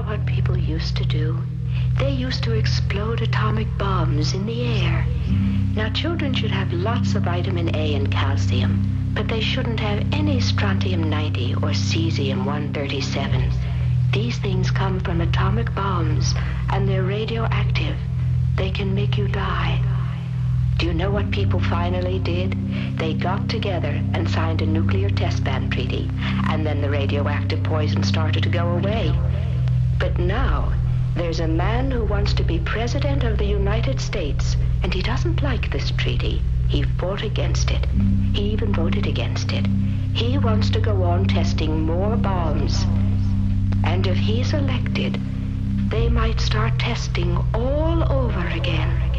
know what people used to do? They used to explode atomic bombs in the air. Now, children should have lots of vitamin A and calcium, but they shouldn't have any strontium 90 or cesium 137. These things come from atomic bombs, and they're radioactive. They can make you die. Do you know what people finally did? They got together and signed a nuclear test ban treaty, and then the radioactive poison started to go away. But now, there's a man who wants to be president of the United States, and he doesn't like this treaty. He fought against it. He even voted against it. He wants to go on testing more bombs. And if he's elected, they might start testing all over again.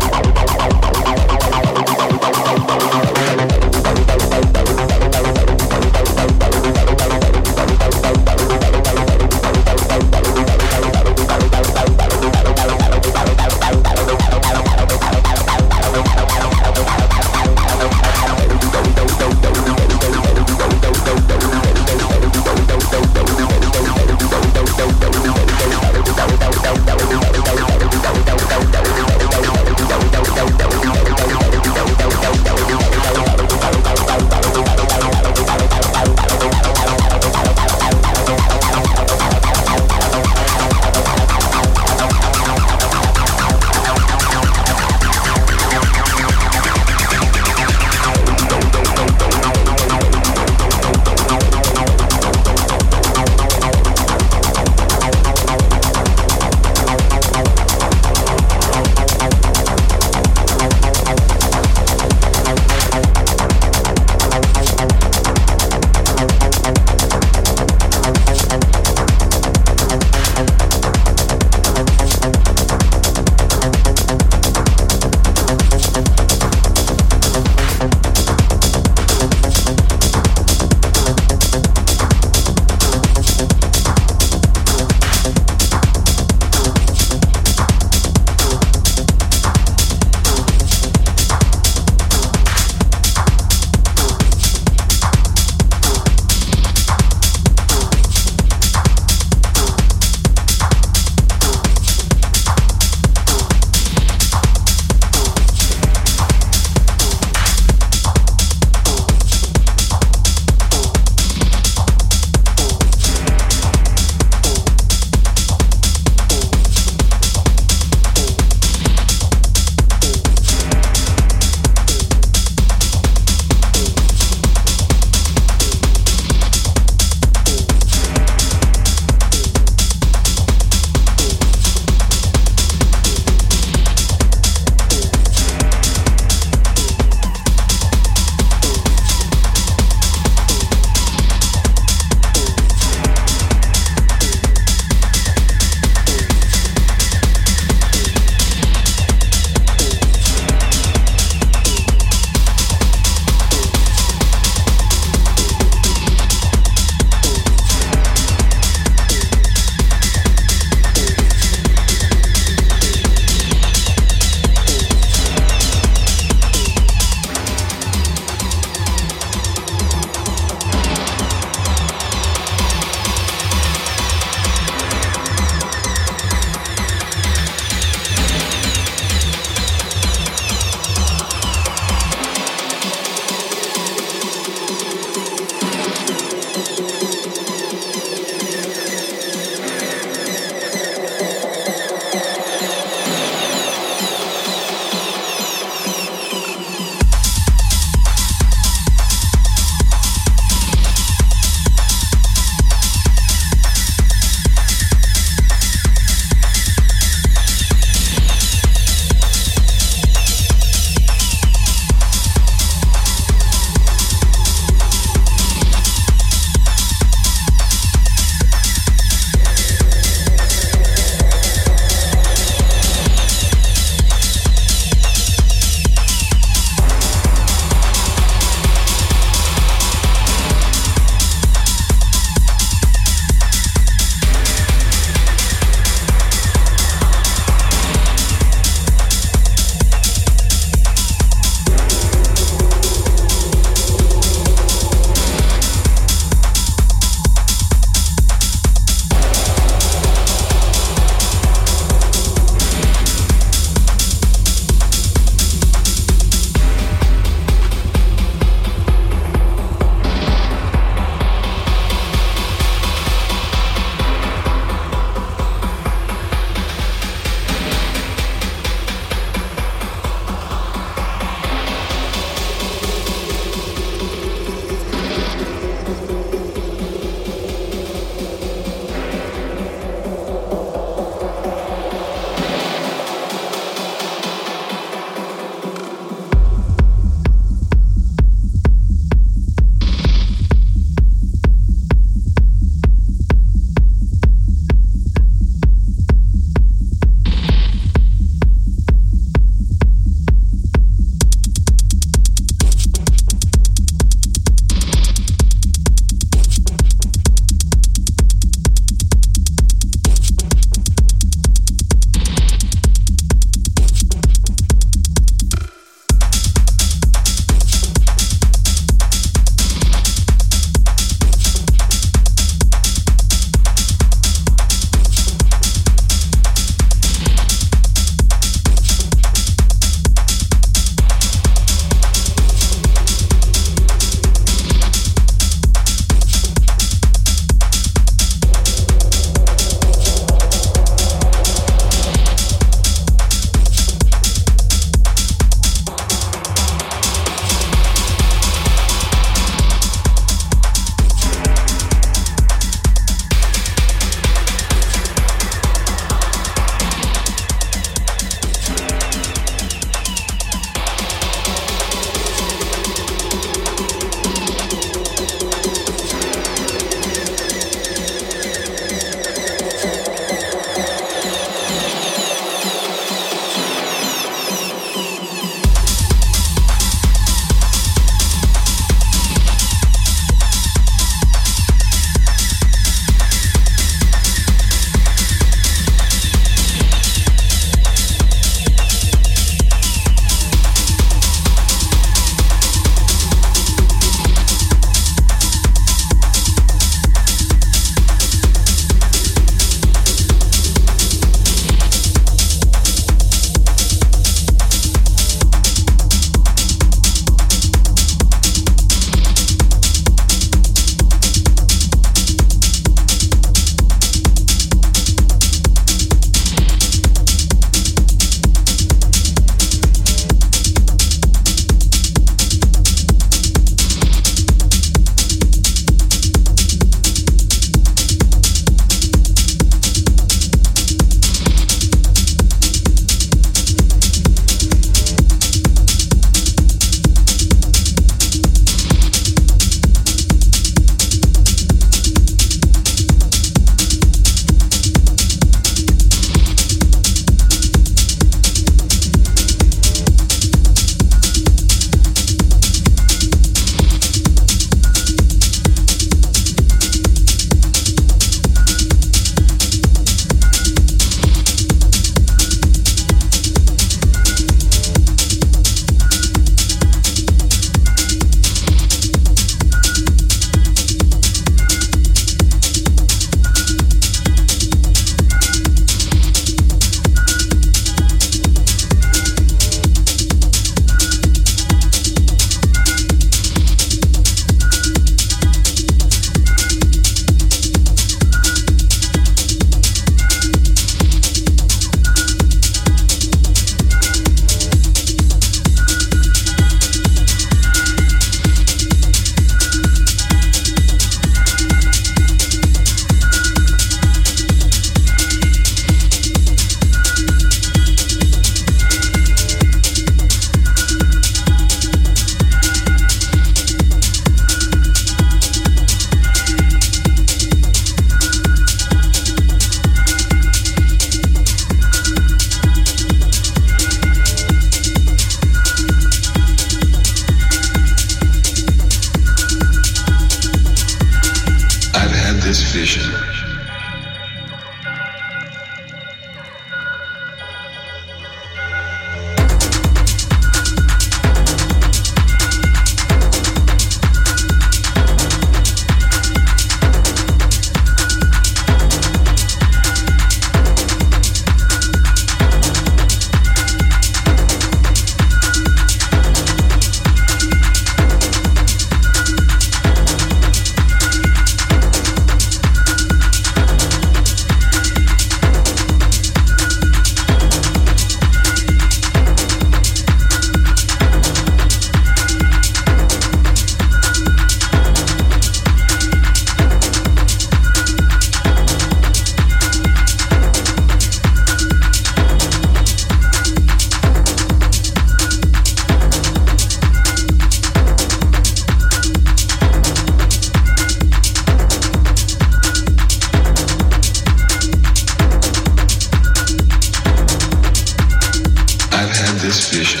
I've had this vision.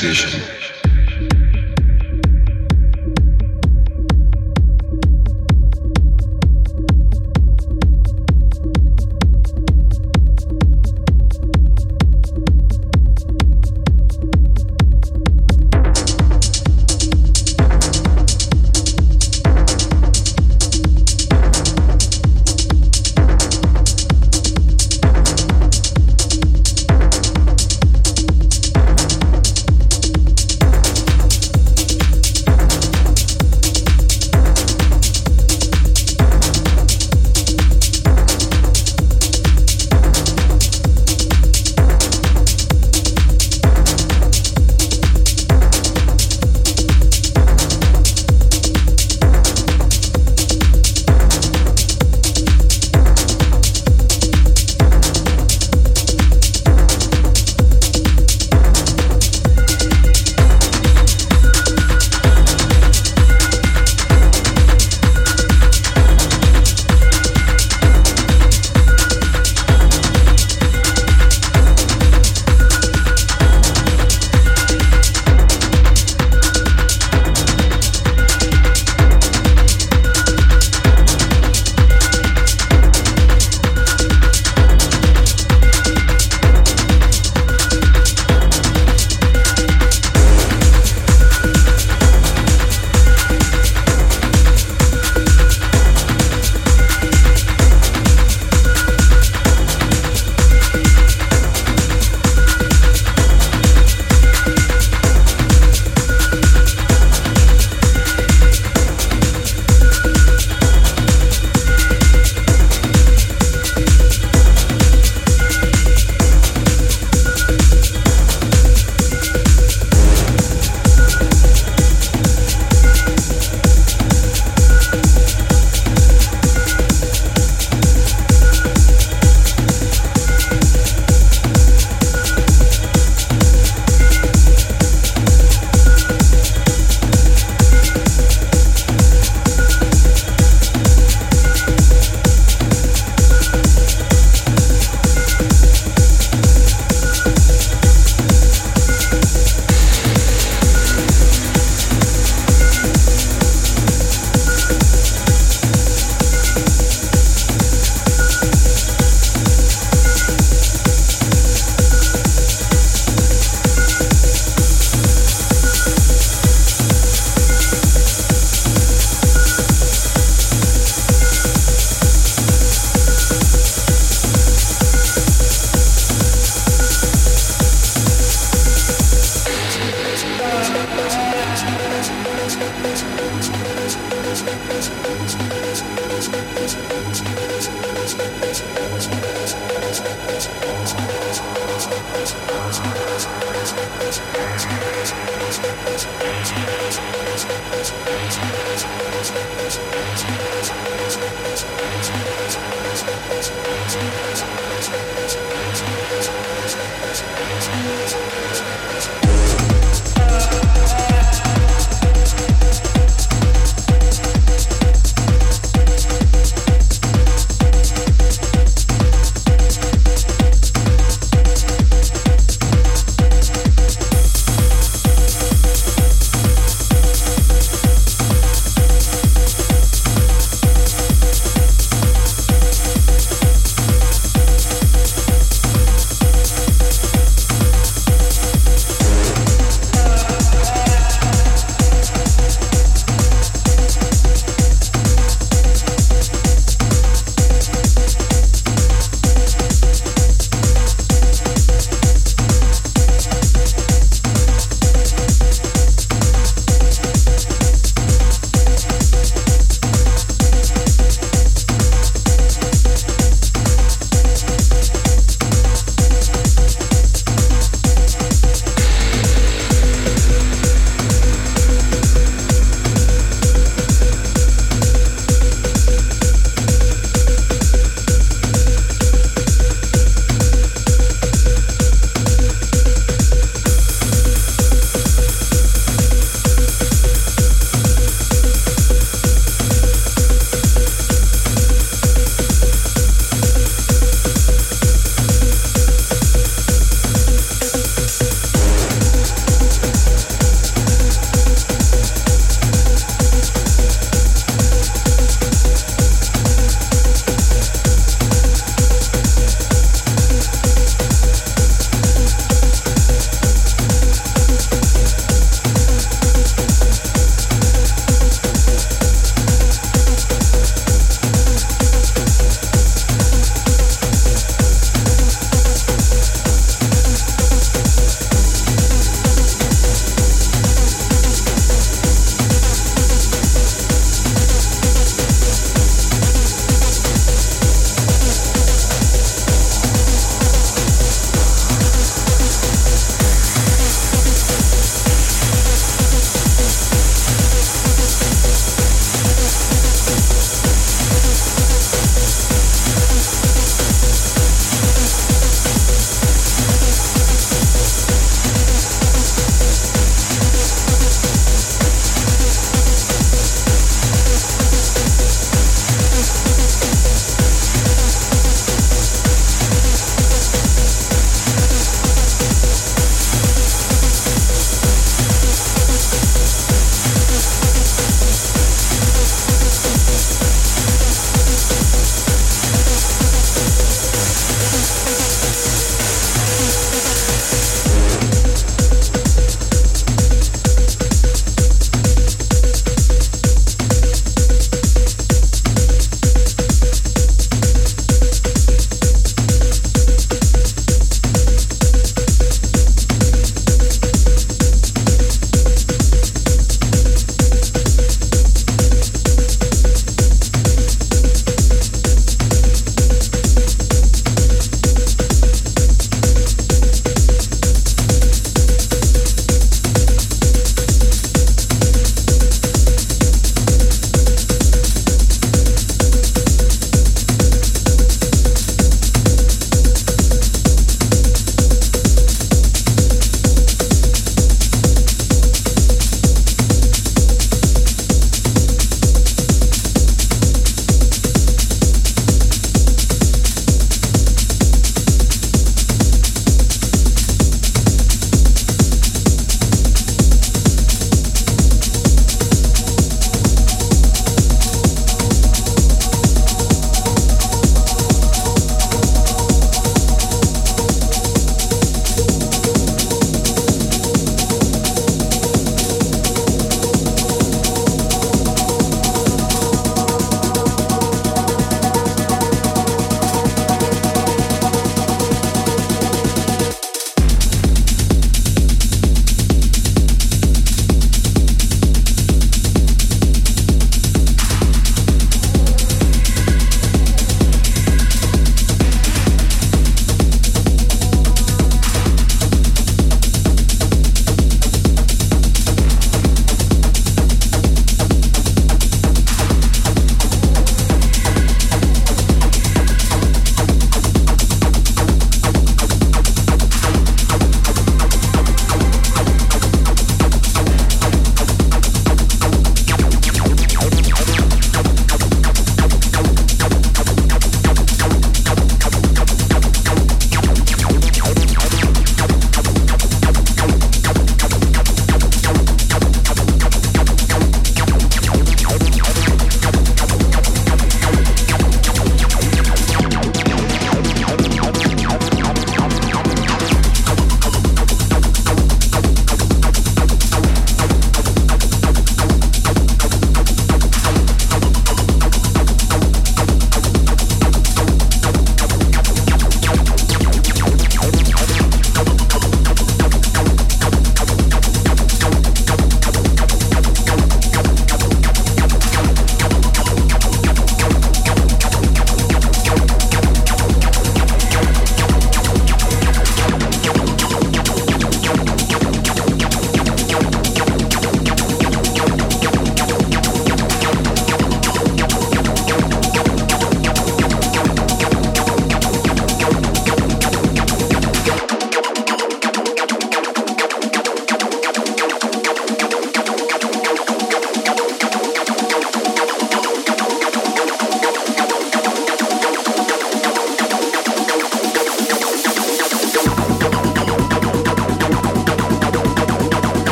Vision.